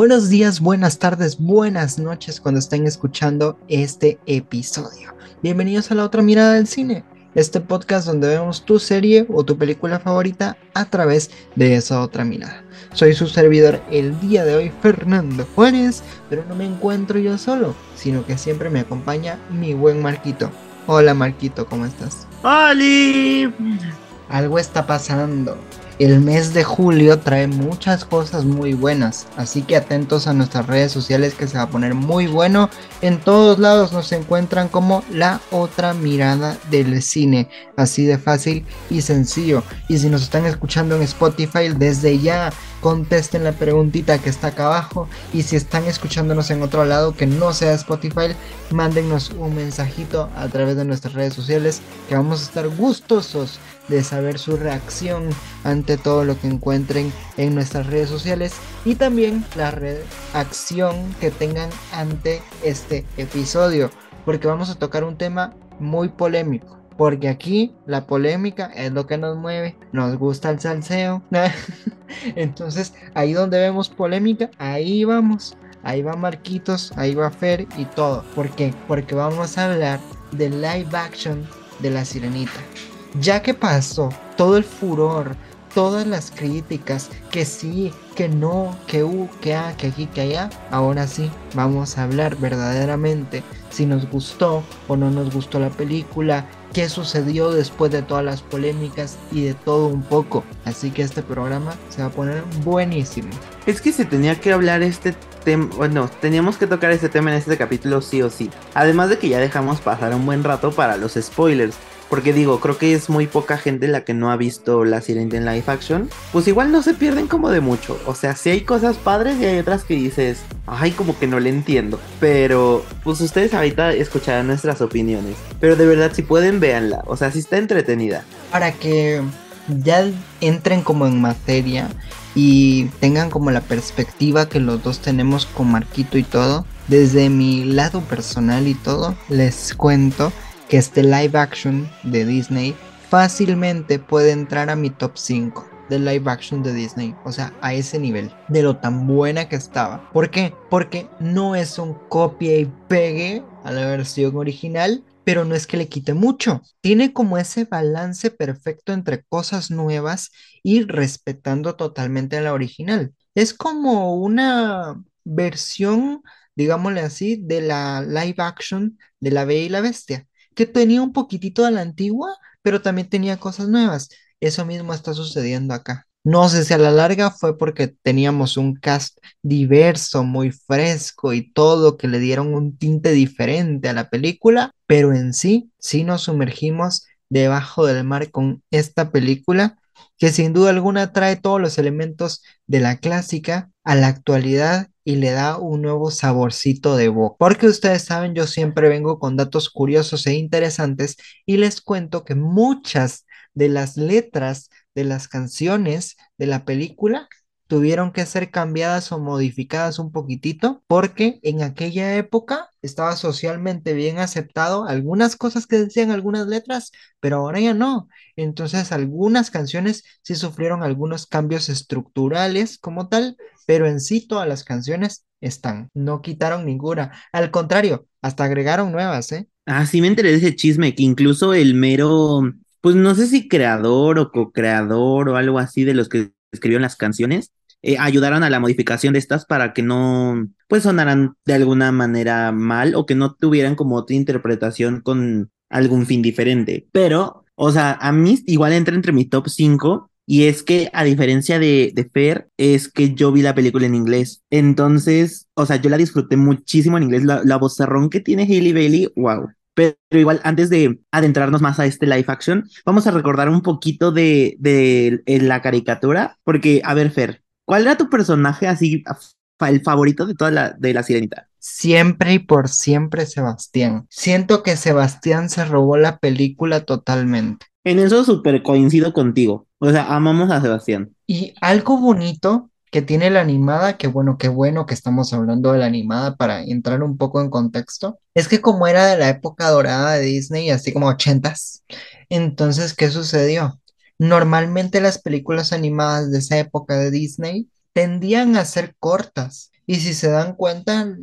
Buenos días, buenas tardes, buenas noches cuando estén escuchando este episodio. Bienvenidos a la otra mirada del cine, este podcast donde vemos tu serie o tu película favorita a través de esa otra mirada. Soy su servidor el día de hoy, Fernando Juárez, pero no me encuentro yo solo, sino que siempre me acompaña mi buen Marquito. Hola Marquito, ¿cómo estás? ¡Holi! Algo está pasando. El mes de julio trae muchas cosas muy buenas, así que atentos a nuestras redes sociales que se va a poner muy bueno. En todos lados nos encuentran como la otra mirada del cine, así de fácil y sencillo. Y si nos están escuchando en Spotify, desde ya contesten la preguntita que está acá abajo. Y si están escuchándonos en otro lado que no sea Spotify, mándennos un mensajito a través de nuestras redes sociales que vamos a estar gustosos de saber su reacción ante todo lo que encuentren en nuestras redes sociales y también la reacción que tengan ante este episodio, porque vamos a tocar un tema muy polémico. Porque aquí la polémica es lo que nos mueve, nos gusta el salseo. Entonces, ahí donde vemos polémica, ahí vamos. Ahí va Marquitos, ahí va Fer y todo. ¿Por qué? Porque vamos a hablar de live action de la sirenita ya que pasó todo el furor, todas las críticas, que sí, que no, que u, que a, que aquí, que allá, ahora sí, vamos a hablar verdaderamente si nos gustó o no nos gustó la película, qué sucedió después de todas las polémicas y de todo un poco. Así que este programa se va a poner buenísimo. Es que se tenía que hablar este tema, bueno, teníamos que tocar este tema en este capítulo sí o sí. Además de que ya dejamos pasar un buen rato para los spoilers. Porque digo, creo que es muy poca gente la que no ha visto la Sirenita en live action. Pues igual no se pierden como de mucho. O sea, sí hay cosas padres y hay otras que dices, ay, como que no le entiendo. Pero, pues ustedes ahorita escucharán nuestras opiniones. Pero de verdad, si pueden, véanla. O sea, si está entretenida. Para que ya entren como en materia y tengan como la perspectiva que los dos tenemos con Marquito y todo. Desde mi lado personal y todo, les cuento que este live action de Disney fácilmente puede entrar a mi top 5 de live action de Disney. O sea, a ese nivel. De lo tan buena que estaba. ¿Por qué? Porque no es un copia y pegue a la versión original. Pero no es que le quite mucho. Tiene como ese balance perfecto entre cosas nuevas y respetando totalmente la original. Es como una versión, digámosle así, de la live action de La Bella y la Bestia que tenía un poquitito de la antigua, pero también tenía cosas nuevas. Eso mismo está sucediendo acá. No sé si a la larga fue porque teníamos un cast diverso, muy fresco y todo, que le dieron un tinte diferente a la película, pero en sí, sí nos sumergimos debajo del mar con esta película, que sin duda alguna trae todos los elementos de la clásica a la actualidad y le da un nuevo saborcito de boca. Porque ustedes saben, yo siempre vengo con datos curiosos e interesantes y les cuento que muchas de las letras de las canciones de la película tuvieron que ser cambiadas o modificadas un poquitito porque en aquella época estaba socialmente bien aceptado algunas cosas que decían algunas letras, pero ahora ya no. Entonces algunas canciones sí sufrieron algunos cambios estructurales como tal, pero en sí todas las canciones están, no quitaron ninguna. Al contrario, hasta agregaron nuevas, ¿eh? Ah, sí me enteré de ese chisme, que incluso el mero, pues no sé si creador o co-creador o algo así de los que escribieron las canciones, eh, ayudaron a la modificación de estas para que no, pues sonaran de alguna manera mal o que no tuvieran como otra interpretación con algún fin diferente. Pero, o sea, a mí igual entra entre mi top 5 y es que, a diferencia de, de Fer, es que yo vi la película en inglés. Entonces, o sea, yo la disfruté muchísimo en inglés. La, la vozarrón que tiene Hailey Bailey, wow. Pero igual, antes de adentrarnos más a este live action, vamos a recordar un poquito de, de, de la caricatura. Porque, a ver, Fer, ¿cuál era tu personaje así, el favorito de toda la, de la sirenita? Siempre y por siempre Sebastián. Siento que Sebastián se robó la película totalmente. En eso súper coincido contigo. O sea, amamos a Sebastián. Y algo bonito que tiene la animada, que bueno, qué bueno que estamos hablando de la animada para entrar un poco en contexto, es que como era de la época dorada de Disney, así como ochentas, entonces, ¿qué sucedió? Normalmente las películas animadas de esa época de Disney tendían a ser cortas Y si se dan cuenta,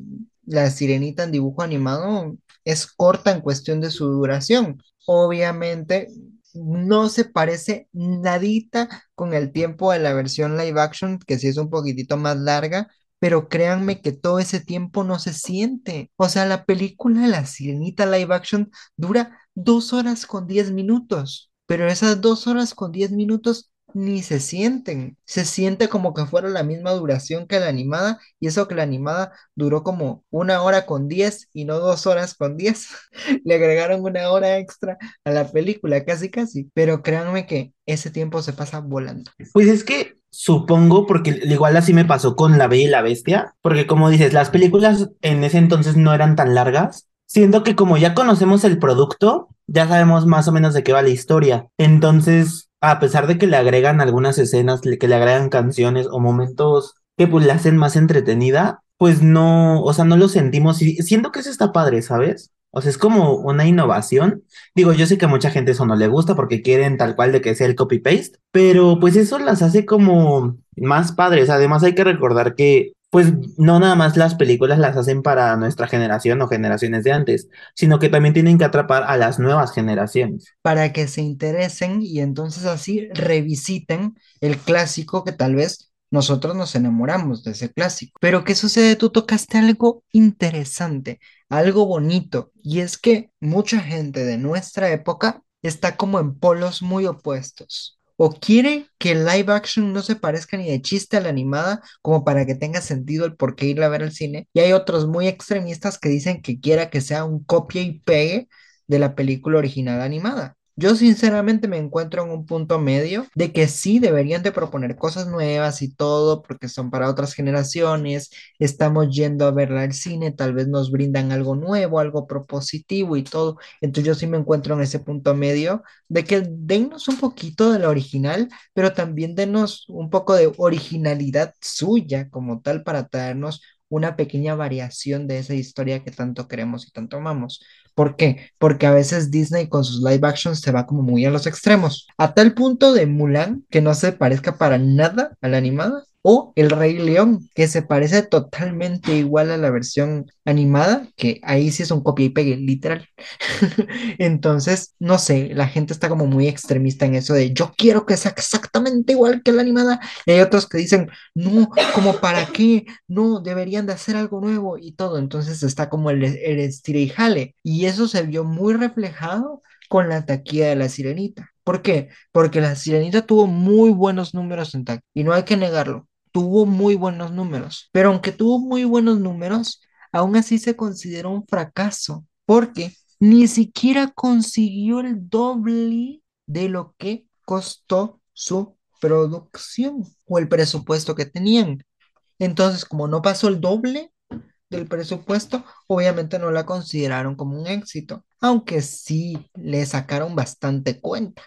la sirenita en dibujo animado es corta en cuestión de su duración. Obviamente no se parece nadita con el tiempo de la versión live action, que sí es un poquitito más larga, pero créanme que todo ese tiempo no se siente. O sea, la película La Sirenita live action dura dos horas con diez minutos, pero esas dos horas con diez minutos ni se sienten. Se siente como que fuera la misma duración que la animada y eso que la animada duró como una hora con diez y no dos horas con diez. Le agregaron una hora extra a la película, casi casi. Pero créanme que ese tiempo se pasa volando. Pues es que supongo, porque igual así me pasó con La Bella y la Bestia, porque como dices, las películas en ese entonces no eran tan largas. Siento que como ya conocemos el producto, ya sabemos más o menos de qué va la historia. Entonces, a pesar de que le agregan algunas escenas, que le agregan canciones o momentos que pues la hacen más entretenida, pues no, o sea, no lo sentimos y siento que eso está padre, ¿sabes? O sea, es como una innovación. Digo, yo sé que a mucha gente eso no le gusta porque quieren tal cual de que sea el copy-paste, pero pues eso las hace como más padres. Además hay que recordar que pues no nada más las películas las hacen para nuestra generación o generaciones de antes, sino que también tienen que atrapar a las nuevas generaciones. Para que se interesen y entonces así revisiten el clásico que tal vez nosotros nos enamoramos de ese clásico. Pero ¿qué sucede? Tú tocaste algo interesante, algo bonito, y es que mucha gente de nuestra época está como en polos muy opuestos o quiere que el live action no se parezca ni de chiste a la animada, como para que tenga sentido el por qué ir a ver al cine. Y hay otros muy extremistas que dicen que quiera que sea un copia y pegue de la película original animada. Yo sinceramente me encuentro en un punto medio de que sí deberían de proponer cosas nuevas y todo porque son para otras generaciones, estamos yendo a verla al cine, tal vez nos brindan algo nuevo, algo propositivo y todo. Entonces yo sí me encuentro en ese punto medio de que dennos un poquito de la original, pero también denos un poco de originalidad suya como tal para traernos una pequeña variación de esa historia que tanto queremos y tanto amamos. ¿Por qué? Porque a veces Disney con sus live actions se va como muy a los extremos, a tal punto de Mulan que no se parezca para nada a la animada, o El Rey León, que se parece totalmente igual a la versión animada, que ahí sí es un copia y pegue, literal. Entonces, no sé, la gente está como muy extremista en eso de yo quiero que sea exactamente igual que la animada. Y hay otros que dicen, no, como para qué, no, deberían de hacer algo nuevo y todo. Entonces está como el, el estira y jale. Y eso se vio muy reflejado con la taquilla de la sirenita. ¿Por qué? Porque la sirenita tuvo muy buenos números en taquilla. Y no hay que negarlo tuvo muy buenos números, pero aunque tuvo muy buenos números, aún así se consideró un fracaso, porque ni siquiera consiguió el doble de lo que costó su producción o el presupuesto que tenían. Entonces, como no pasó el doble del presupuesto, obviamente no la consideraron como un éxito, aunque sí le sacaron bastante cuenta.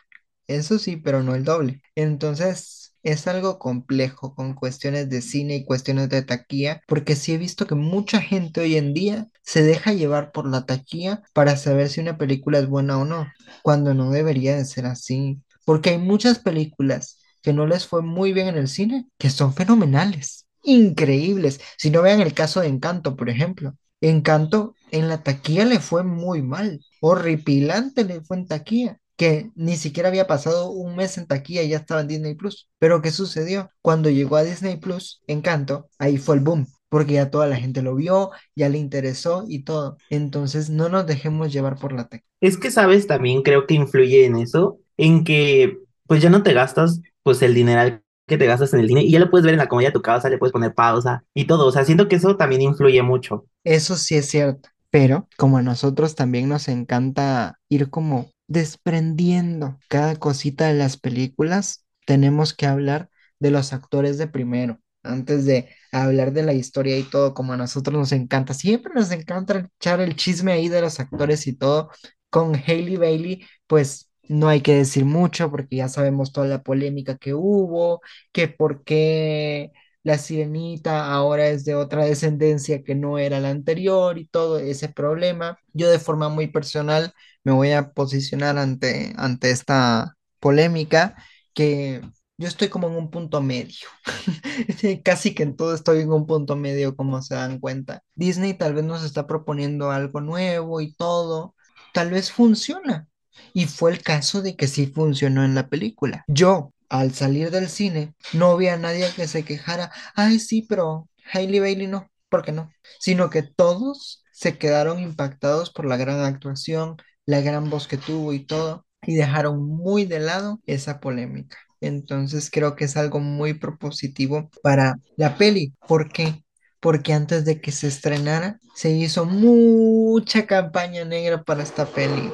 Eso sí, pero no el doble. Entonces, es algo complejo con cuestiones de cine y cuestiones de taquilla, porque sí he visto que mucha gente hoy en día se deja llevar por la taquilla para saber si una película es buena o no, cuando no debería de ser así, porque hay muchas películas que no les fue muy bien en el cine, que son fenomenales, increíbles. Si no vean el caso de Encanto, por ejemplo. Encanto en la taquilla le fue muy mal, horripilante le fue en taquilla que ni siquiera había pasado un mes en taquilla y ya estaba en Disney Plus. Pero ¿qué sucedió? Cuando llegó a Disney Plus, Encanto, ahí fue el boom, porque ya toda la gente lo vio, ya le interesó y todo. Entonces no nos dejemos llevar por la tecla. Es que, sabes, también creo que influye en eso, en que pues ya no te gastas pues el dinero que te gastas en el cine y ya lo puedes ver en la comodidad de tu casa, le puedes poner pausa y todo. O sea, siento que eso también influye mucho. Eso sí es cierto. Pero como a nosotros también nos encanta ir como desprendiendo cada cosita de las películas, tenemos que hablar de los actores de primero, antes de hablar de la historia y todo, como a nosotros nos encanta. Siempre nos encanta echar el chisme ahí de los actores y todo. Con Hailey Bailey, pues no hay que decir mucho porque ya sabemos toda la polémica que hubo, que por qué la sirenita ahora es de otra descendencia que no era la anterior y todo ese problema. Yo de forma muy personal me voy a posicionar ante, ante esta polémica que yo estoy como en un punto medio. Casi que en todo estoy en un punto medio, como se dan cuenta. Disney tal vez nos está proponiendo algo nuevo y todo. Tal vez funciona. Y fue el caso de que sí funcionó en la película. Yo, al salir del cine, no vi a nadie que se quejara. Ay, sí, pero Hailey Bailey no. ¿Por qué no? Sino que todos se quedaron impactados por la gran actuación, la gran voz que tuvo y todo, y dejaron muy de lado esa polémica. Entonces creo que es algo muy propositivo para la peli. ¿Por qué? Porque antes de que se estrenara, se hizo mucha campaña negra para esta peli,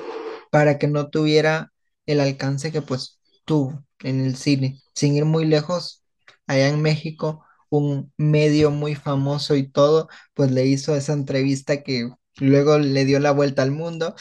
para que no tuviera el alcance que pues tuvo en el cine. Sin ir muy lejos, allá en México, un medio muy famoso y todo, pues le hizo esa entrevista que luego le dio la vuelta al mundo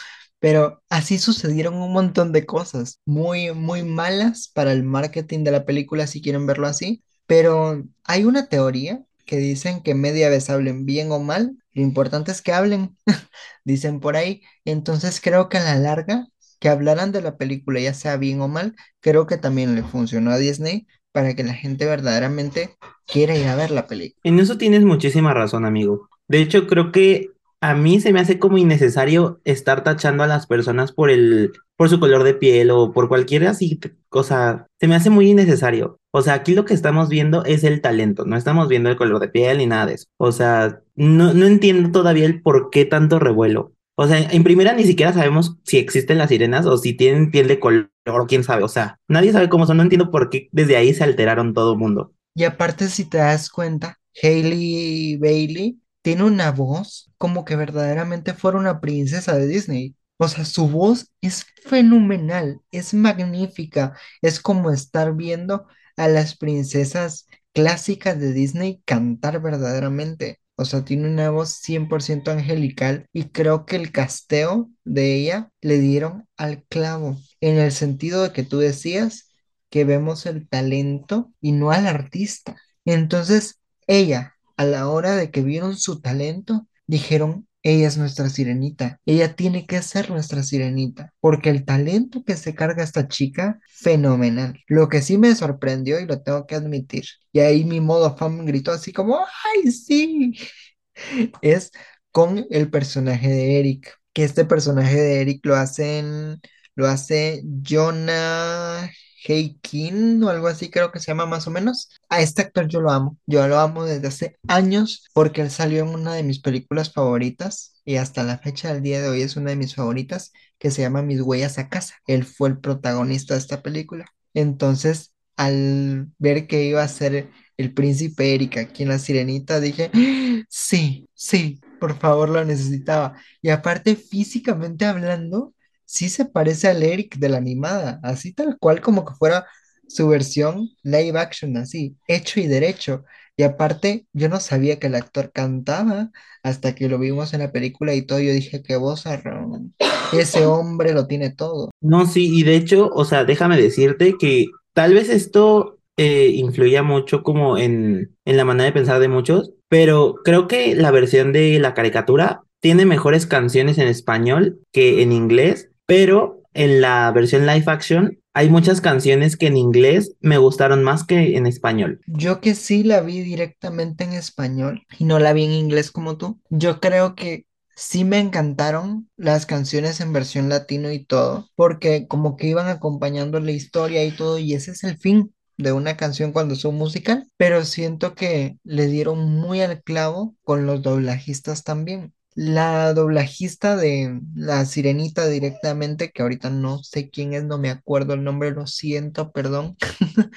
pero así sucedieron un montón de cosas muy, muy malas para el marketing de la película, si quieren verlo así. Pero hay una teoría que dicen que media vez hablen bien o mal, lo importante es que hablen, dicen por ahí. Entonces creo que a la larga, que hablaran de la película, ya sea bien o mal, creo que también le funcionó a Disney para que la gente verdaderamente quiera ir a ver la película. En eso tienes muchísima razón, amigo. De hecho, creo que a mí se me hace como innecesario estar tachando a las personas por el, por su color de piel o por cualquier así cosa. Se me hace muy innecesario. O sea, aquí lo que estamos viendo es el talento, no estamos viendo el color de piel ni nada de eso. O sea, no, no entiendo todavía el por qué tanto revuelo. O sea, en primera ni siquiera sabemos si existen las sirenas o si tienen piel de color, quién sabe. O sea, nadie sabe cómo son. No entiendo por qué desde ahí se alteraron todo el mundo. Y aparte, si te das cuenta, Hailey Bailey tiene una voz como que verdaderamente fuera una princesa de Disney. O sea, su voz es fenomenal, es magnífica, es como estar viendo a las princesas clásicas de Disney cantar verdaderamente. O sea, tiene una voz 100% angelical y creo que el casteo de ella le dieron al clavo, en el sentido de que tú decías que vemos el talento y no al artista. Entonces, ella a la hora de que vieron su talento, dijeron, ella es nuestra sirenita, ella tiene que ser nuestra sirenita, porque el talento que se carga esta chica, fenomenal. Lo que sí me sorprendió y lo tengo que admitir, y ahí mi modo fan gritó así como, ¡ay, sí! Es con el personaje de Eric, que este personaje de Eric lo hacen, lo hace Jonah King o algo así creo que se llama más o menos. A este actor yo lo amo, yo lo amo desde hace años porque él salió en una de mis películas favoritas y hasta la fecha del día de hoy es una de mis favoritas que se llama Mis huellas a casa. Él fue el protagonista de esta película. Entonces, al ver que iba a ser el príncipe Erika aquí en La Sirenita, dije, sí, sí, por favor lo necesitaba. Y aparte, físicamente hablando, sí se parece al Eric de la animada, así tal cual como que fuera su versión live action, así, hecho y derecho. Y aparte, yo no sabía que el actor cantaba hasta que lo vimos en la película y todo. Yo dije, qué voz, ese hombre lo tiene todo. No, sí, y de hecho, o sea, déjame decirte que tal vez esto eh, influía mucho como en, en la manera de pensar de muchos, pero creo que la versión de la caricatura tiene mejores canciones en español que en inglés pero en la versión live action hay muchas canciones que en inglés me gustaron más que en español. Yo que sí la vi directamente en español y no la vi en inglés como tú, yo creo que sí me encantaron las canciones en versión latino y todo, porque como que iban acompañando la historia y todo, y ese es el fin de una canción cuando son musical, pero siento que le dieron muy al clavo con los doblajistas también. La doblajista de La Sirenita directamente, que ahorita no sé quién es, no me acuerdo el nombre, lo siento, perdón.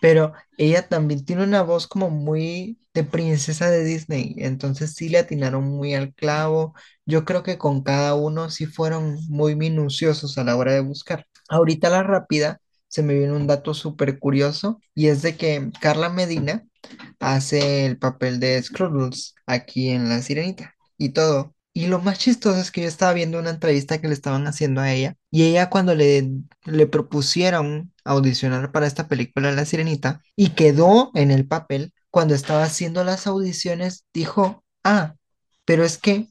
Pero ella también tiene una voz como muy de princesa de Disney, entonces sí le atinaron muy al clavo. Yo creo que con cada uno sí fueron muy minuciosos a la hora de buscar. Ahorita la rápida se me viene un dato súper curioso y es de que Carla Medina hace el papel de Scrubbles aquí en La Sirenita y todo. Y lo más chistoso es que yo estaba viendo una entrevista que le estaban haciendo a ella y ella cuando le, le propusieron audicionar para esta película La Sirenita y quedó en el papel, cuando estaba haciendo las audiciones dijo, ah, pero es que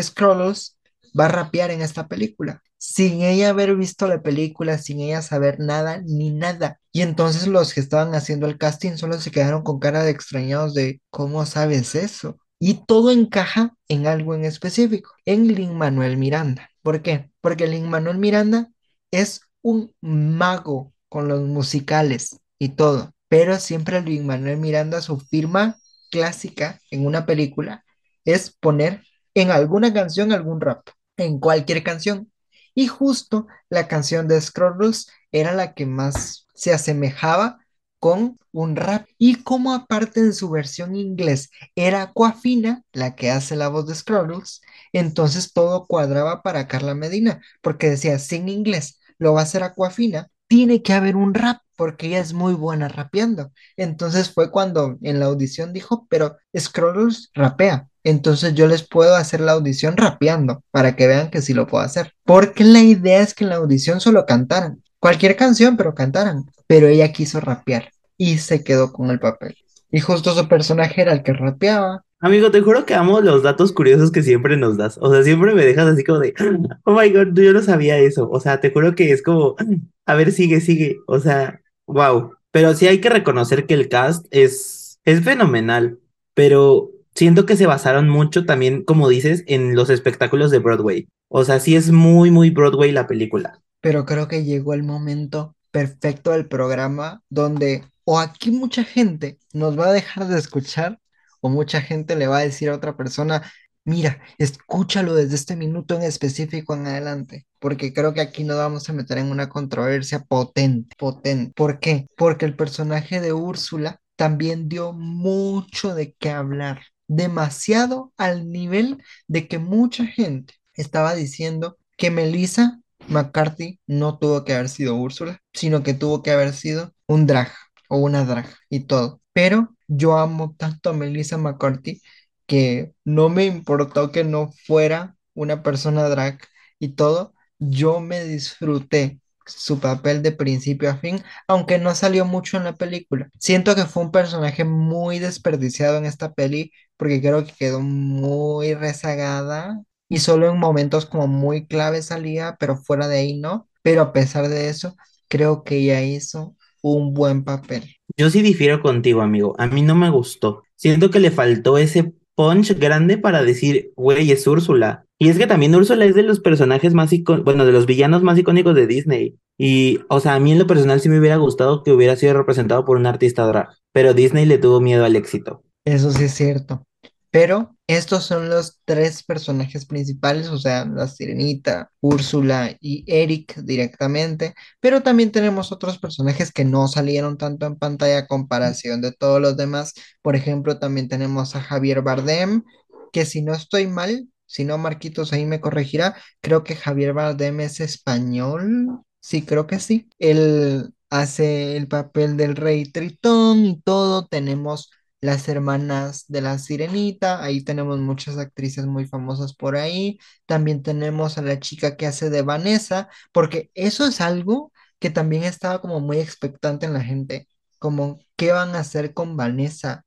Scrolls va a rapear en esta película. sin ella haber visto la película, sin ella saber nada ni nada. Y entonces los que estaban haciendo el casting solo se quedaron con cara de extrañados de ¿cómo sabes eso? Y todo encaja en algo en específico, en Lin Manuel Miranda. ¿Por qué? Porque Lin Manuel Miranda es un mago con los musicales y todo, pero siempre Lin Manuel Miranda, su firma clásica en una película es poner en alguna canción algún rap, en cualquier canción. Y justo la canción de Scrolls era la que más se asemejaba con un rap. Y como aparte en su versión inglés era Aquafina la que hace la voz de Scrolls, entonces todo cuadraba para Carla Medina, porque decía, sin inglés lo va a hacer Aquafina, tiene que haber un rap porque ella es muy buena rapeando. Entonces fue cuando en la audición dijo, pero Scrolls rapea. Entonces yo les puedo hacer la audición rapeando para que vean que sí lo puedo hacer. Porque la idea es que en la audición solo cantaran. Cualquier canción, pero cantaran. Pero ella quiso rapear y se quedó con el papel. Y justo su personaje era el que rapeaba. Amigo, te juro que amo los datos curiosos que siempre nos das. O sea, siempre me dejas así como de, oh my god, yo no sabía eso. O sea, te juro que es como, a ver, sigue, sigue. O sea, wow. Pero sí hay que reconocer que el cast es, es fenomenal. Pero siento que se basaron mucho también, como dices, en los espectáculos de Broadway. O sea, sí es muy, muy Broadway la película. Pero creo que llegó el momento perfecto del programa donde o aquí mucha gente nos va a dejar de escuchar o mucha gente le va a decir a otra persona, mira, escúchalo desde este minuto en específico en adelante, porque creo que aquí nos vamos a meter en una controversia potente, potente. ¿Por qué? Porque el personaje de Úrsula también dio mucho de qué hablar, demasiado al nivel de que mucha gente estaba diciendo que Melissa McCarthy no tuvo que haber sido Úrsula, sino que tuvo que haber sido un drag o una drag y todo. Pero yo amo tanto a Melissa McCarthy que no me importó que no fuera una persona drag y todo, yo me disfruté su papel de principio a fin, aunque no salió mucho en la película. Siento que fue un personaje muy desperdiciado en esta peli porque creo que quedó muy rezagada y solo en momentos como muy clave salía, pero fuera de ahí no. Pero a pesar de eso, creo que ella hizo un buen papel. Yo sí difiero contigo, amigo. A mí no me gustó. Siento que le faltó ese punch grande para decir, güey, es Úrsula. Y es que también Úrsula es de los personajes más icónicos, bueno, de los villanos más icónicos de Disney. Y, o sea, a mí en lo personal sí me hubiera gustado que hubiera sido representado por un artista drag, pero Disney le tuvo miedo al éxito. Eso sí es cierto. Pero estos son los tres personajes principales, o sea, la Sirenita, Úrsula y Eric directamente, pero también tenemos otros personajes que no salieron tanto en pantalla a comparación de todos los demás. Por ejemplo, también tenemos a Javier Bardem, que si no estoy mal, si no Marquitos ahí me corregirá, creo que Javier Bardem es español. Sí, creo que sí. Él hace el papel del rey Tritón y todo. Tenemos las hermanas de la Sirenita, ahí tenemos muchas actrices muy famosas por ahí, también tenemos a la chica que hace de Vanessa, porque eso es algo que también estaba como muy expectante en la gente, como qué van a hacer con Vanessa,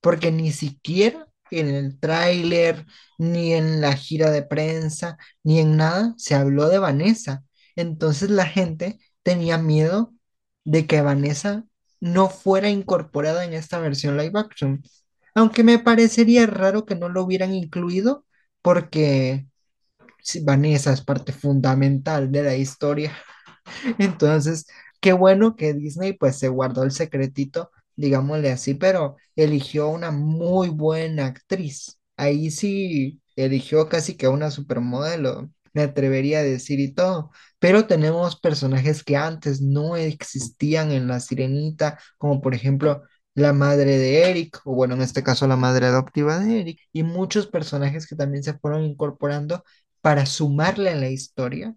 porque ni siquiera en el tráiler, ni en la gira de prensa, ni en nada se habló de Vanessa. Entonces la gente tenía miedo de que Vanessa no fuera incorporada en esta versión live action. Aunque me parecería raro que no lo hubieran incluido porque Vanessa es parte fundamental de la historia. Entonces, qué bueno que Disney pues se guardó el secretito, digámosle así, pero eligió una muy buena actriz. Ahí sí eligió casi que una supermodelo, me atrevería a decir y todo pero tenemos personajes que antes no existían en La Sirenita, como por ejemplo la madre de Eric, o bueno, en este caso la madre adoptiva de Eric, y muchos personajes que también se fueron incorporando para sumarle a la historia,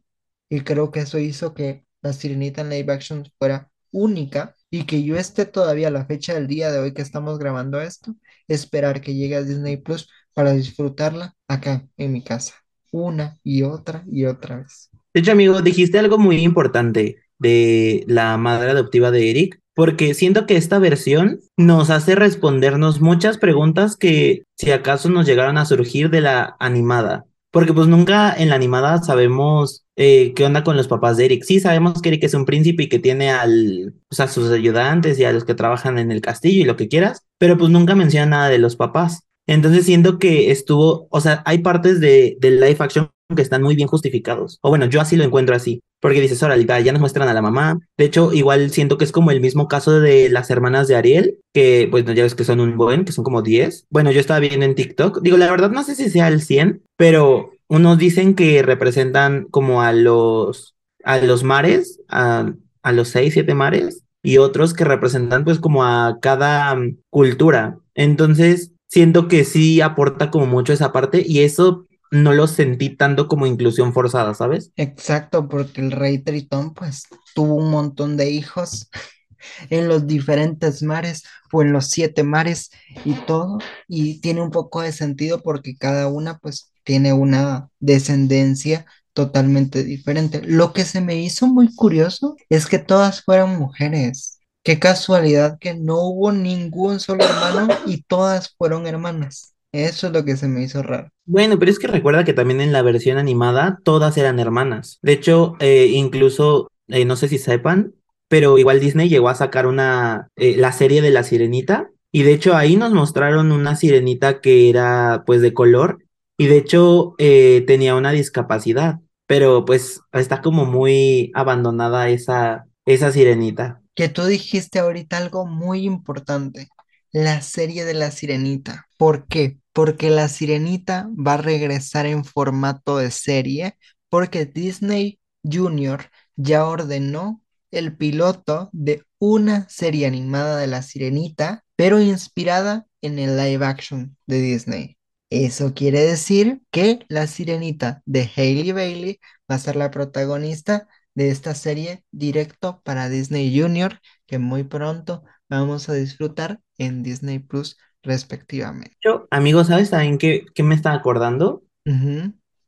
y creo que eso hizo que La Sirenita en live action fuera única y que yo esté todavía a la fecha del día de hoy que estamos grabando esto, esperar que llegue a Disney Plus para disfrutarla acá en mi casa, una y otra y otra vez. De hecho, amigo, dijiste algo muy importante de la madre adoptiva de Eric, porque siento que esta versión nos hace respondernos muchas preguntas que si acaso nos llegaron a surgir de la animada, porque pues nunca en la animada sabemos eh, qué onda con los papás de Eric. Sí, sabemos que Eric es un príncipe y que tiene al, a sus ayudantes y a los que trabajan en el castillo y lo que quieras, pero pues nunca menciona nada de los papás. Entonces siento que estuvo, o sea, hay partes de, del live action que están muy bien justificados. O bueno, yo así lo encuentro así. Porque dices, ahora ya nos muestran a la mamá. De hecho, igual siento que es como el mismo caso de las hermanas de Ariel, que pues ya ves que son un buen, que son como 10. Bueno, yo estaba viendo en TikTok. Digo, la verdad no sé si sea el 100, pero unos dicen que representan como a los, a los mares, a, a los 6, 7 mares, y otros que representan pues como a cada mm, cultura. Entonces, siento que sí aporta como mucho esa parte y eso no lo sentí tanto como inclusión forzada, ¿sabes? Exacto, porque el rey Tritón pues tuvo un montón de hijos en los diferentes mares o en los siete mares y todo, y tiene un poco de sentido porque cada una pues tiene una descendencia totalmente diferente. Lo que se me hizo muy curioso es que todas fueron mujeres. Qué casualidad que no hubo ningún solo hermano y todas fueron hermanas. Eso es lo que se me hizo raro. Bueno, pero es que recuerda que también en la versión animada todas eran hermanas. De hecho, eh, incluso, eh, no sé si sepan, pero igual Disney llegó a sacar una, eh, la serie de la sirenita. Y de hecho ahí nos mostraron una sirenita que era pues de color y de hecho tenía una discapacidad. Pero pues está como muy abandonada esa, esa sirenita que tú dijiste ahorita algo muy importante, la serie de la sirenita. ¿Por qué? Porque la sirenita va a regresar en formato de serie, porque Disney Junior ya ordenó el piloto de una serie animada de la sirenita, pero inspirada en el live action de Disney. Eso quiere decir que la sirenita de Hailey Bailey va a ser la protagonista de esta serie directo para Disney Junior que muy pronto vamos a disfrutar en Disney Plus respectivamente. Yo, amigos, ¿sabes también qué, qué me está acordando?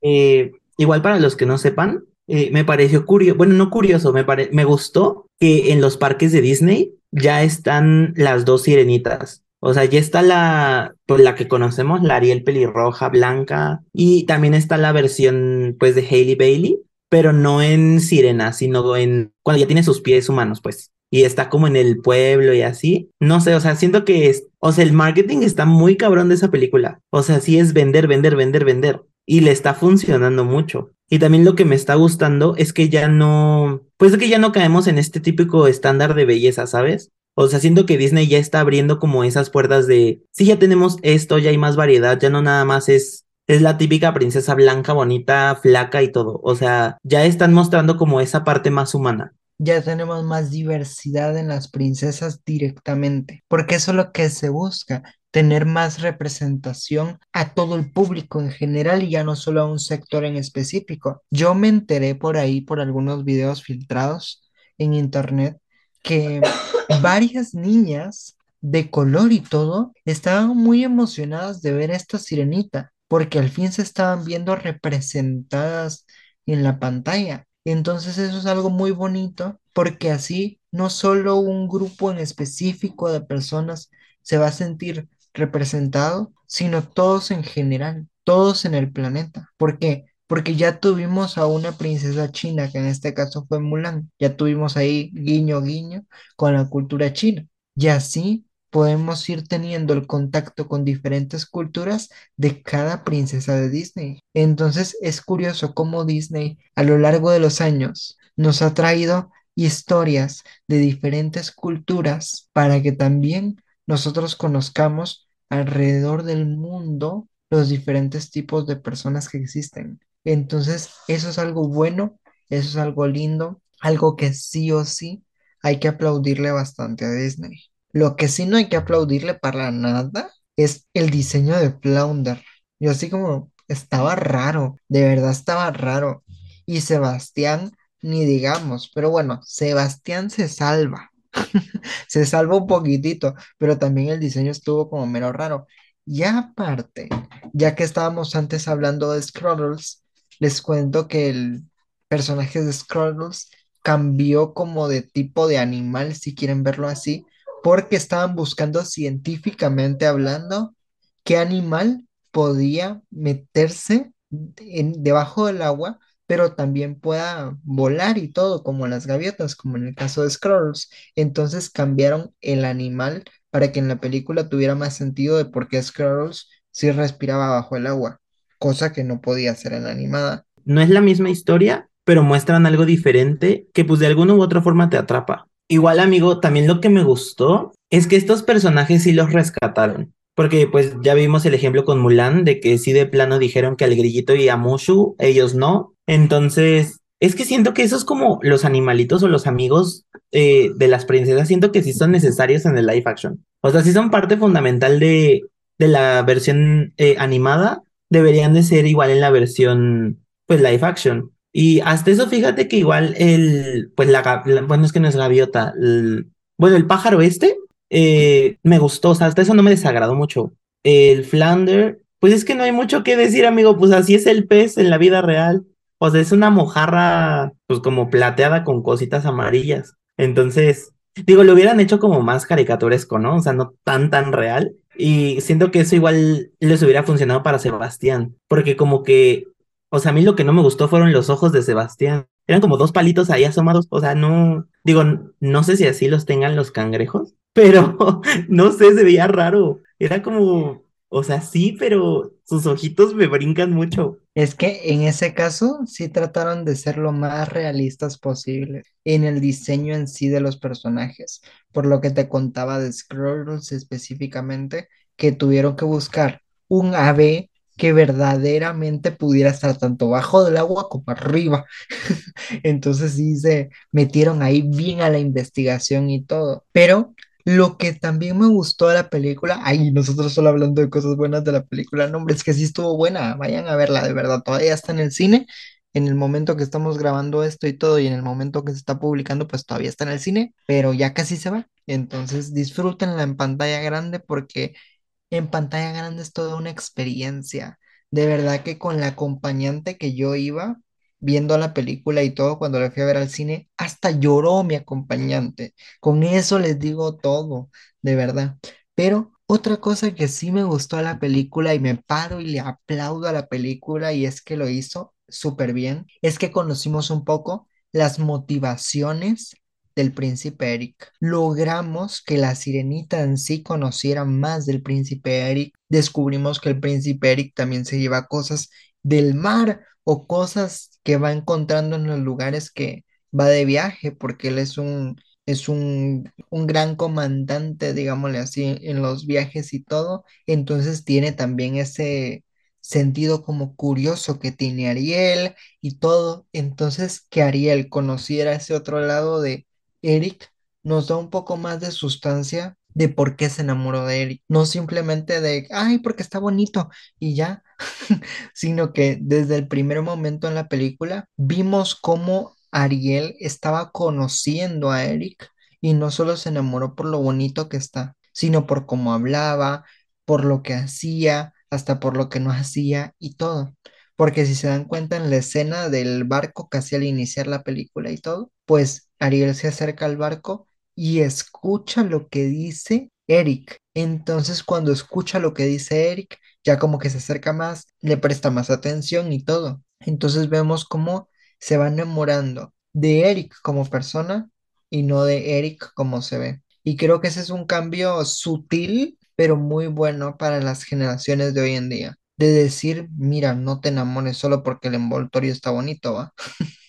Eh, igual para los que no sepan, eh, me pareció curioso, bueno, no curioso, me, me gustó que en los parques de Disney ya están las dos sirenitas. O sea, ya está la, pues, la que conocemos, la Ariel pelirroja, blanca, y también está la versión, pues, de Hailey Bailey, pero no en sirena, sino en cuando ya tiene sus pies humanos, pues. Y está como en el pueblo y así. No sé, o sea, siento que es, o sea, el marketing está muy cabrón de esa película. O sea, sí es vender, vender, vender, vender. Y le está funcionando mucho. Y también lo que me está gustando es que ya no, pues es que ya no caemos en este típico estándar de belleza, ¿sabes? O sea, siento que Disney ya está abriendo como esas puertas de, sí, ya tenemos esto, ya hay más variedad, ya no nada más es es la típica princesa blanca, bonita, flaca y todo. O sea, ya están mostrando como esa parte más humana. Ya tenemos más diversidad en las princesas directamente, porque eso es lo que se busca, tener más representación a todo el público en general y ya no solo a un sector en específico. Yo me enteré por ahí, por algunos videos filtrados en internet, que varias niñas de color y todo estaban muy emocionadas de ver esta sirenita porque al fin se estaban viendo representadas en la pantalla. Entonces eso es algo muy bonito porque así no solo un grupo en específico de personas se va a sentir representado, sino todos en general, todos en el planeta. ¿Por qué? Porque ya tuvimos a una princesa china, que en este caso fue Mulan, ya tuvimos ahí guiño guiño con la cultura china. Y así podemos ir teniendo el contacto con diferentes culturas de cada princesa de Disney. Entonces es curioso cómo Disney a lo largo de los años nos ha traído historias de diferentes culturas para que también nosotros conozcamos alrededor del mundo los diferentes tipos de personas que existen. Entonces, eso es algo bueno, eso es algo lindo, algo que sí o sí hay que aplaudirle bastante a Disney. Lo que sí no hay que aplaudirle para nada es el diseño de Flounder. Yo así como estaba raro, de verdad estaba raro. Y Sebastián, ni digamos, pero bueno, Sebastián se salva. se salva un poquitito, pero también el diseño estuvo como mero raro. Y aparte, ya que estábamos antes hablando de Scroddles, les cuento que el personaje de Scroddles cambió como de tipo de animal, si quieren verlo así, porque estaban buscando científicamente hablando qué animal podía meterse en, debajo del agua, pero también pueda volar y todo, como las gaviotas, como en el caso de Scrolls. Entonces cambiaron el animal para que en la película tuviera más sentido de por qué Scrolls sí respiraba bajo el agua, cosa que no podía hacer en la animada. No es la misma historia, pero muestran algo diferente que pues de alguna u otra forma te atrapa. Igual amigo, también lo que me gustó es que estos personajes sí los rescataron. Porque pues ya vimos el ejemplo con Mulan de que sí de plano dijeron que al grillito y a Mushu, ellos no. Entonces, es que siento que esos como los animalitos o los amigos eh, de las princesas, siento que sí son necesarios en el live action. O sea, sí son parte fundamental de, de la versión eh, animada, deberían de ser igual en la versión pues live action. Y hasta eso, fíjate que igual el, pues la, bueno, es que no es gaviota, bueno, el pájaro este, eh, me gustó, o sea, hasta eso no me desagradó mucho. El Flander, pues es que no hay mucho que decir, amigo, pues así es el pez en la vida real. O sea, es una mojarra, pues como plateada con cositas amarillas. Entonces, digo, lo hubieran hecho como más caricaturesco, ¿no? O sea, no tan, tan real. Y siento que eso igual les hubiera funcionado para Sebastián, porque como que o sea, a mí lo que no me gustó fueron los ojos de Sebastián. Eran como dos palitos ahí asomados. O sea, no, digo, no sé si así los tengan los cangrejos, pero no sé, se veía raro. Era como, o sea, sí, pero sus ojitos me brincan mucho. Es que en ese caso sí trataron de ser lo más realistas posible en el diseño en sí de los personajes. Por lo que te contaba de Scrolls específicamente, que tuvieron que buscar un ave que verdaderamente pudiera estar tanto bajo del agua como arriba. Entonces sí se metieron ahí bien a la investigación y todo. Pero lo que también me gustó de la película, ay, nosotros solo hablando de cosas buenas de la película, no, hombre, es que sí estuvo buena, vayan a verla, de verdad, todavía está en el cine, en el momento que estamos grabando esto y todo, y en el momento que se está publicando, pues todavía está en el cine, pero ya casi se va, entonces disfrútenla en pantalla grande porque en pantalla grande es toda una experiencia. De verdad que con la acompañante que yo iba viendo la película y todo, cuando la fui a ver al cine, hasta lloró mi acompañante. Con eso les digo todo, de verdad. Pero otra cosa que sí me gustó a la película y me paro y le aplaudo a la película y es que lo hizo súper bien, es que conocimos un poco las motivaciones del príncipe Eric. Logramos que la sirenita en sí conociera más del príncipe Eric. Descubrimos que el príncipe Eric también se lleva cosas del mar o cosas que va encontrando en los lugares que va de viaje, porque él es un, es un, un gran comandante, digámosle así, en los viajes y todo. Entonces tiene también ese sentido como curioso que tiene Ariel y todo. Entonces, que Ariel conociera ese otro lado de Eric nos da un poco más de sustancia de por qué se enamoró de Eric. No simplemente de, ay, porque está bonito y ya, sino que desde el primer momento en la película vimos cómo Ariel estaba conociendo a Eric y no solo se enamoró por lo bonito que está, sino por cómo hablaba, por lo que hacía, hasta por lo que no hacía y todo. Porque si se dan cuenta en la escena del barco casi al iniciar la película y todo, pues Ariel se acerca al barco y escucha lo que dice Eric. Entonces cuando escucha lo que dice Eric, ya como que se acerca más, le presta más atención y todo. Entonces vemos cómo se va enamorando de Eric como persona y no de Eric como se ve. Y creo que ese es un cambio sutil, pero muy bueno para las generaciones de hoy en día. De decir, mira, no te enamores solo porque el envoltorio está bonito, ¿va?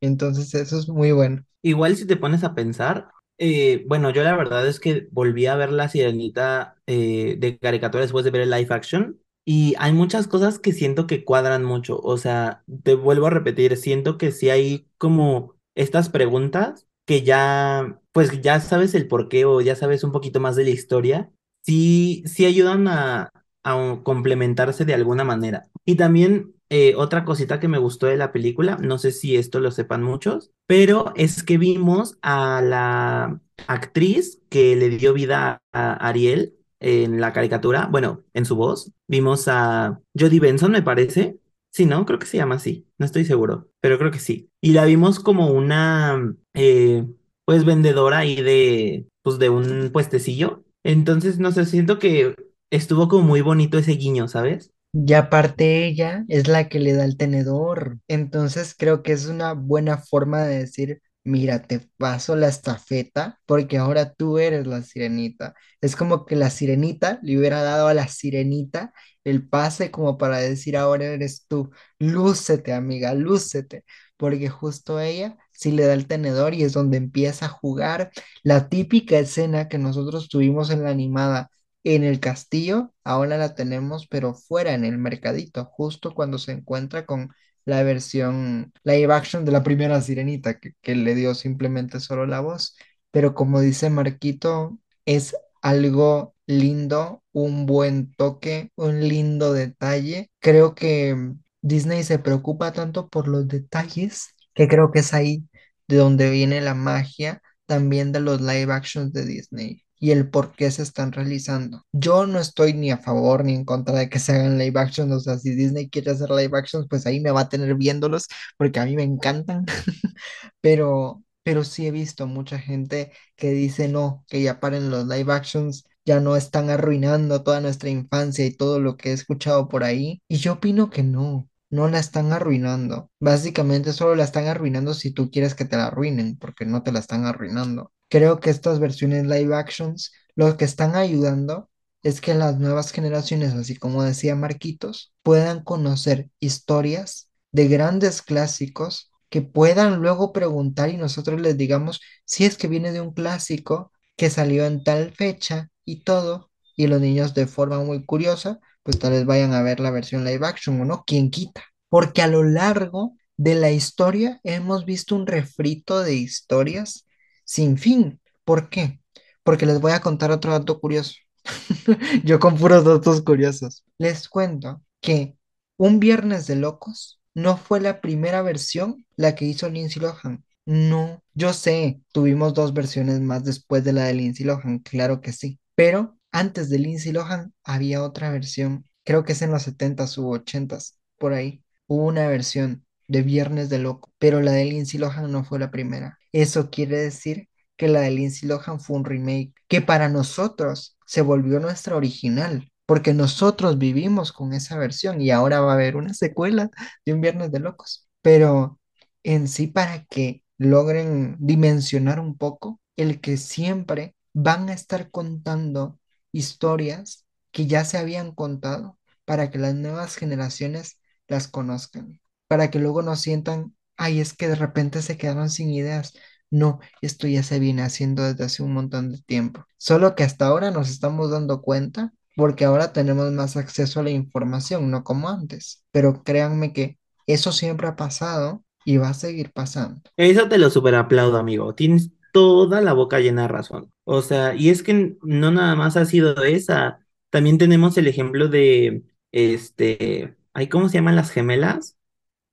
Entonces eso es muy bueno. Igual si te pones a pensar, eh, bueno, yo la verdad es que volví a ver la sirenita eh, de caricatura después de ver el live action y hay muchas cosas que siento que cuadran mucho. O sea, te vuelvo a repetir, siento que sí hay como estas preguntas que ya, pues ya sabes el porqué o ya sabes un poquito más de la historia, sí, sí ayudan a, a complementarse de alguna manera. Y también eh, otra cosita que me gustó de la película, no sé si esto lo sepan muchos, pero es que vimos a la actriz que le dio vida a Ariel en la caricatura, bueno, en su voz. Vimos a Jodie Benson, me parece. Sí, ¿no? Creo que se llama así, no estoy seguro, pero creo que sí. Y la vimos como una, eh, pues, vendedora ahí de, pues, de un puestecillo. Entonces, no sé, siento que estuvo como muy bonito ese guiño, ¿sabes? Y aparte ella es la que le da el tenedor. Entonces creo que es una buena forma de decir, mira, te paso la estafeta porque ahora tú eres la sirenita. Es como que la sirenita le hubiera dado a la sirenita el pase como para decir, ahora eres tú. Lúcete, amiga, lúcete. Porque justo ella sí le da el tenedor y es donde empieza a jugar la típica escena que nosotros tuvimos en la animada en el castillo ahora la tenemos, pero fuera en el mercadito, justo cuando se encuentra con la versión live action de la primera Sirenita, que, le dio simplemente solo la voz. Pero como dice Marquito, es algo lindo, un buen toque, un lindo detalle. Creo que Disney se preocupa tanto por los detalles que creo que es ahí de donde viene la magia también de los live actions de Disney y el por qué se están realizando. Yo no estoy ni a favor ni en contra de que se hagan live actions, o sea, si Disney quiere hacer live actions, pues ahí me va a tener viéndolos porque a mí me encantan, pero, pero sí he visto mucha gente que dice no, que ya paren los live actions. Ya no están arruinando toda nuestra infancia y todo lo que he escuchado por ahí. Y yo opino que no, no la están arruinando. Básicamente solo la están arruinando si tú quieres que te la arruinen, porque no te la están arruinando. Creo que estas versiones live actions lo que están ayudando es que las nuevas generaciones, así como decía Marquitos, puedan conocer historias de grandes clásicos que puedan luego preguntar y nosotros les digamos si es que viene de un clásico que salió en tal fecha y todo, y los niños de forma muy curiosa, pues tal vez vayan a ver la versión live action o no, quién quita. Porque a lo largo de la historia hemos visto un refrito de historias sin fin. ¿Por qué? Porque les voy a contar otro dato curioso. Yo con puros datos curiosos. Les cuento que Un Viernes de Locos no fue la primera versión la que hizo Lindsay Lohan. No, yo sé, tuvimos dos versiones más después de la de Lindsay Lohan, claro que sí. Pero antes de Lindsay Lohan había otra versión, creo que es en los 70s u 80s, por ahí. Hubo una versión de Viernes de Loco, pero la de Lindsay Lohan no fue la primera. Eso quiere decir que la de Lindsay Lohan fue un remake que para nosotros se volvió nuestra original, porque nosotros vivimos con esa versión y ahora va a haber una secuela de Un Viernes de Locos. Pero en sí, para que logren dimensionar un poco el que siempre van a estar contando historias que ya se habían contado para que las nuevas generaciones las conozcan, para que luego no sientan, ay, es que de repente se quedaron sin ideas. No, esto ya se viene haciendo desde hace un montón de tiempo. Solo que hasta ahora nos estamos dando cuenta porque ahora tenemos más acceso a la información, no como antes. Pero créanme que eso siempre ha pasado y va a seguir pasando. Eso te lo super aplaudo, amigo. Tienes toda la boca llena de razón. O sea, y es que no nada más ha sido esa. También tenemos el ejemplo de, este, ¿cómo se llaman las gemelas?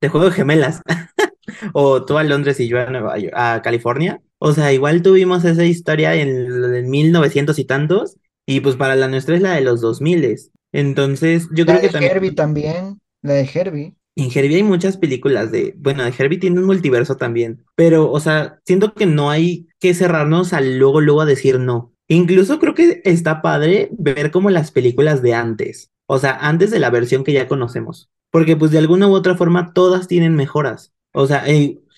De juego de gemelas. O tú a Londres y yo a Nueva York, a California. O sea, igual tuvimos esa historia en el 1900 y tantos, y pues para la nuestra es la de los 2000. Entonces, yo La creo que de también Herbie también, la de Herbie. en Herbie hay muchas películas de, bueno, de Herbie tiene un multiverso también, pero, o sea, siento que no hay que cerrarnos al luego, luego a decir no. Incluso creo que está padre ver como las películas de antes, o sea, antes de la versión que ya conocemos, porque pues de alguna u otra forma todas tienen mejoras. O sea,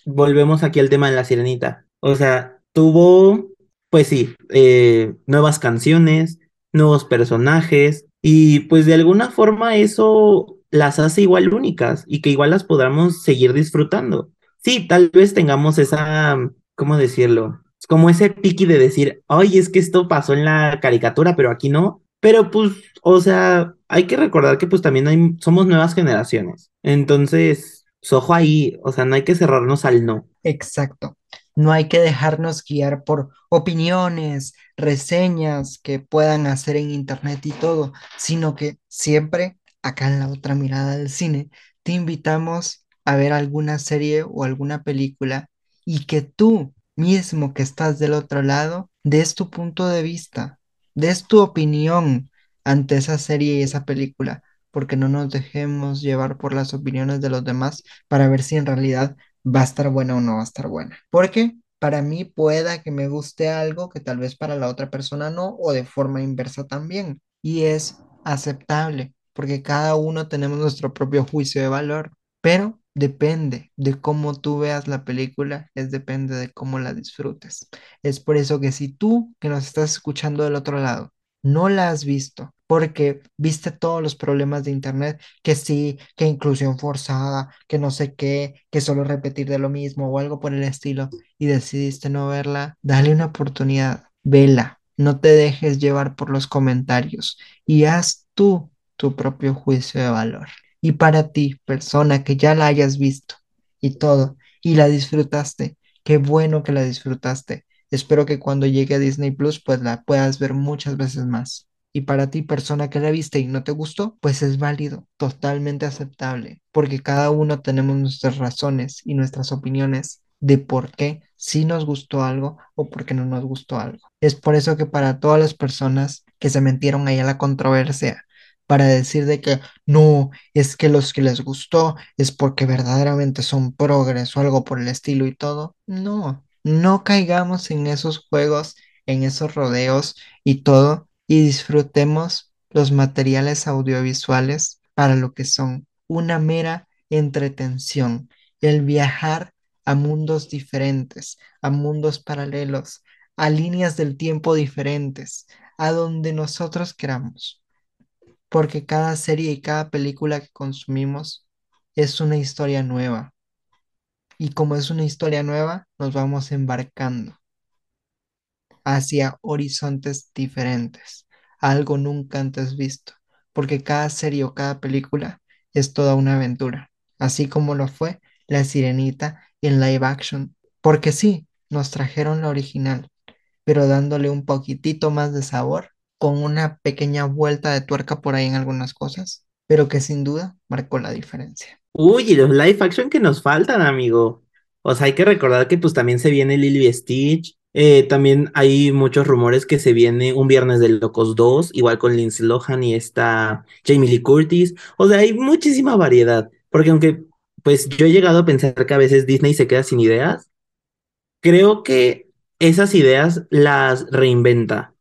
volvemos aquí al tema de la sirenita. O sea, tuvo, pues sí, eh, nuevas canciones, nuevos personajes, y pues de alguna forma eso las hace igual únicas y que igual las podamos seguir disfrutando. Sí, tal vez tengamos esa, ¿cómo decirlo? Como ese piqui de decir, ay, es que esto pasó en la caricatura, pero aquí no. Pero pues, o sea, hay que recordar que pues también hay, somos nuevas generaciones. Entonces, pues, ojo ahí, o sea, no hay que cerrarnos al no. Exacto. No hay que dejarnos guiar por opiniones, reseñas que puedan hacer en internet y todo, sino que siempre, acá en la otra mirada del cine, te invitamos a ver alguna serie o alguna película y que tú mismo que estás del otro lado, des tu punto de vista, des tu opinión ante esa serie y esa película, porque no nos dejemos llevar por las opiniones de los demás para ver si en realidad va a estar buena o no va a estar buena. Porque para mí pueda que me guste algo que tal vez para la otra persona no, o de forma inversa también. Y es aceptable, porque cada uno tenemos nuestro propio juicio de valor, pero depende de cómo tú veas la película, es depende de cómo la disfrutes. Es por eso que si tú que nos estás escuchando del otro lado no la has visto porque viste todos los problemas de internet, que sí, que inclusión forzada, que no sé qué, que solo repetir de lo mismo o algo por el estilo y decidiste no verla, dale una oportunidad, vela, no te dejes llevar por los comentarios y haz tú tu propio juicio de valor. Y para ti, persona que ya la hayas visto y todo, y la disfrutaste, qué bueno que la disfrutaste. Espero que cuando llegue a Disney Plus, pues la puedas ver muchas veces más. Y para ti, persona que la viste y no te gustó, pues es válido, totalmente aceptable, porque cada uno tenemos nuestras razones y nuestras opiniones de por qué sí nos gustó algo o por qué no nos gustó algo. Es por eso que para todas las personas que se metieron ahí a la controversia para decir de que no, es que los que les gustó es porque verdaderamente son progres o algo por el estilo y todo. No, no caigamos en esos juegos, en esos rodeos y todo y disfrutemos los materiales audiovisuales para lo que son una mera entretención, el viajar a mundos diferentes, a mundos paralelos, a líneas del tiempo diferentes, a donde nosotros queramos porque cada serie y cada película que consumimos es una historia nueva. Y como es una historia nueva, nos vamos embarcando hacia horizontes diferentes, algo nunca antes visto, porque cada serie o cada película es toda una aventura, así como lo fue La Sirenita en live action, porque sí, nos trajeron la original, pero dándole un poquitito más de sabor con una pequeña vuelta de tuerca por ahí en algunas cosas, pero que sin duda marcó la diferencia. Uy, y los live action que nos faltan, amigo. O sea, hay que recordar que pues también se viene Lily Stitch. Eh, también hay muchos rumores que se viene un Viernes de Locos 2, igual con Lindsay Lohan y está Jamie Lee Curtis. O sea, hay muchísima variedad. Porque aunque pues yo he llegado a pensar que a veces Disney se queda sin ideas, creo que esas ideas las reinventa.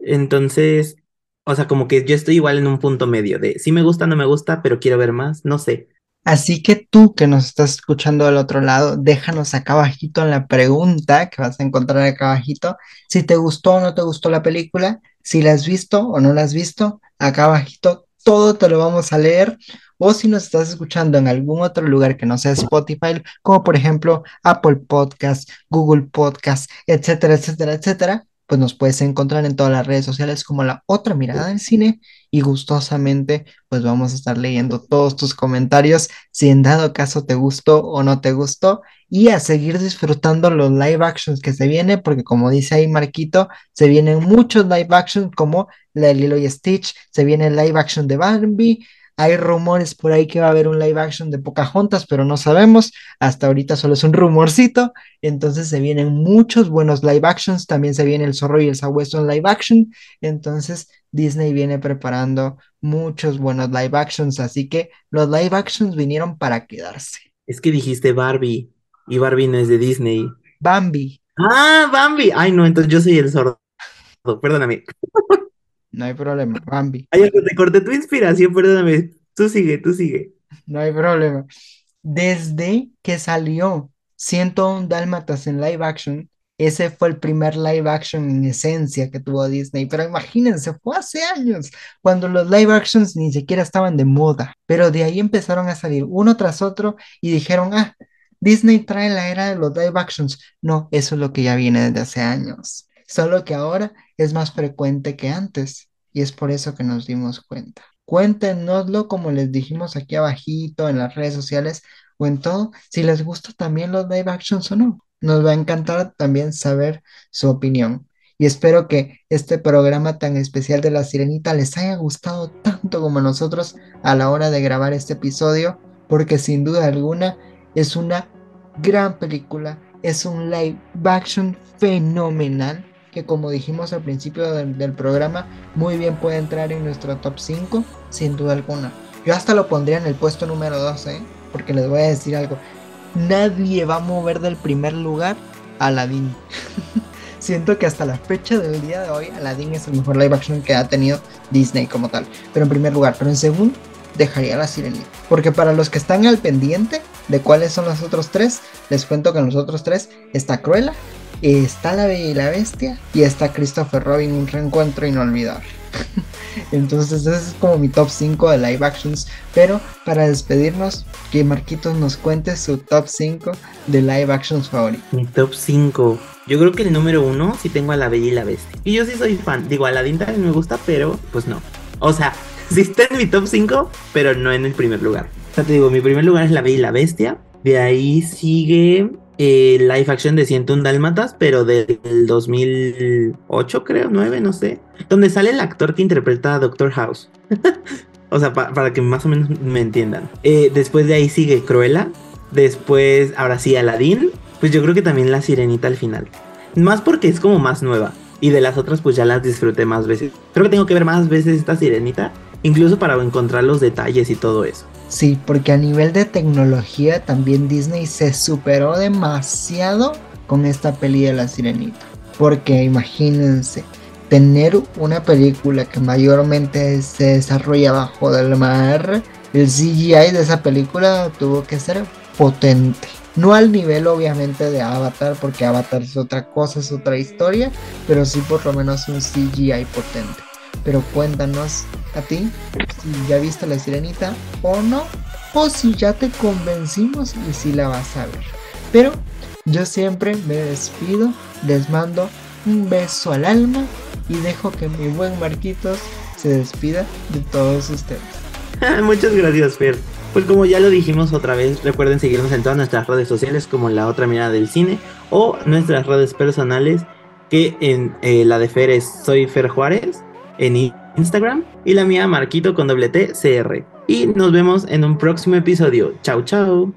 Entonces, o sea, como que yo estoy igual en un punto medio de si me gusta, no me gusta, pero quiero ver más, no sé. Así que tú que nos estás escuchando del otro lado, déjanos acá abajito en la pregunta que vas a encontrar acá abajito, si te gustó o no te gustó la película, si la has visto o no la has visto, acá abajito todo te lo vamos a leer. O si nos estás escuchando en algún otro lugar que no sea Spotify, como por ejemplo Apple Podcast, Google Podcast, etcétera, etcétera, etcétera, pues nos puedes encontrar en todas las redes sociales como la otra mirada del cine y gustosamente pues vamos a estar leyendo todos tus comentarios si en dado caso te gustó o no te gustó y a seguir disfrutando los live actions que se vienen porque como dice ahí Marquito se vienen muchos live actions como la de Lilo y Stitch se viene el live action de Barbie hay rumores por ahí que va a haber un live action de Pocahontas, pero no sabemos. Hasta ahorita solo es un rumorcito. Entonces se vienen muchos buenos live actions. También se viene El Zorro y el Sabueso en live action. Entonces Disney viene preparando muchos buenos live actions. Así que los live actions vinieron para quedarse. Es que dijiste Barbie y Barbie no es de Disney. Bambi. Ah, Bambi. Ay, no, entonces yo soy el sordo. Perdóname. No hay problema, Bambi. Ay, te corté tu inspiración, perdóname. Tú sigue, tú sigue. No hay problema. Desde que salió 101 Dálmatas en live action, ese fue el primer live action en esencia que tuvo Disney. Pero imagínense, fue hace años, cuando los live actions ni siquiera estaban de moda. Pero de ahí empezaron a salir uno tras otro y dijeron, ah, Disney trae la era de los live actions. No, eso es lo que ya viene desde hace años. Solo que ahora es más frecuente que antes y es por eso que nos dimos cuenta. Cuéntenoslo como les dijimos aquí abajito en las redes sociales o en todo, si les gusta también los live actions o no. Nos va a encantar también saber su opinión. Y espero que este programa tan especial de La Sirenita les haya gustado tanto como nosotros a la hora de grabar este episodio, porque sin duda alguna es una gran película, es un live action fenomenal que como dijimos al principio del, programa, muy bien puede entrar en nuestro top 5, sin duda alguna. Yo hasta lo pondría en el puesto número 12, ¿eh? porque les voy a decir algo. Nadie va a mover del primer lugar a Aladdin. siento que hasta la fecha del día de hoy Aladdin es el mejor live action que ha tenido Disney como tal. Pero en primer lugar, pero en segundo dejaría la sirenita. Porque para los que están al pendiente de cuáles son los otros tres, les cuento que en los otros tres está Cruella, está La Bella y la Bestia y está Christopher Robin, un reencuentro inolvidable. Entonces ese es como mi top 5 de live actions. Pero para despedirnos, que Marquitos nos cuente su top 5 de live actions favoritos. Mi top 5. Yo creo que el número 1 sí tengo a La Bella y la Bestia. Y yo sí soy fan. Digo, a la también me gusta, pero pues no. O sea, sí está en mi top 5, pero no en el primer lugar. O sea, te digo, mi primer lugar es La Bella y la Bestia. De ahí sigue eh, live action de 101 Dálmatas, pero del 2008, creo, 9, no sé. Donde sale el actor que interpreta a Doctor House. o sea, para que más o menos me entiendan. Eh, después de ahí sigue Cruella. Después, ahora sí, Aladdin. Pues yo creo que también La Sirenita al final. Más porque es como más nueva. Y de las otras, pues ya las disfruté más veces. Creo que tengo que ver más veces esta Sirenita. Incluso para encontrar los detalles y todo eso. Sí, porque a nivel de tecnología también Disney se superó demasiado con esta peli de la sirenita. Porque imagínense, tener una película que mayormente se desarrolla bajo del mar, el CGI de esa película tuvo que ser potente. No al nivel obviamente de Avatar, porque Avatar es otra cosa, es otra historia, pero sí por lo menos un CGI potente. Pero cuéntanos a ti si ya viste la sirenita o no, o si ya te convencimos y si la vas a ver. Pero yo siempre me despido, les mando un beso al alma y dejo que mi buen Marquitos se despida de todos ustedes. Muchas gracias, Fer. Pues como ya lo dijimos otra vez, recuerden seguirnos en todas nuestras redes sociales como La Otra Mirada del Cine o nuestras redes personales que en eh, la de Fer es Soy Fer Juárez en Instagram y la mía Marquito con doble CR. Y nos vemos en un próximo episodio. Chao, chao.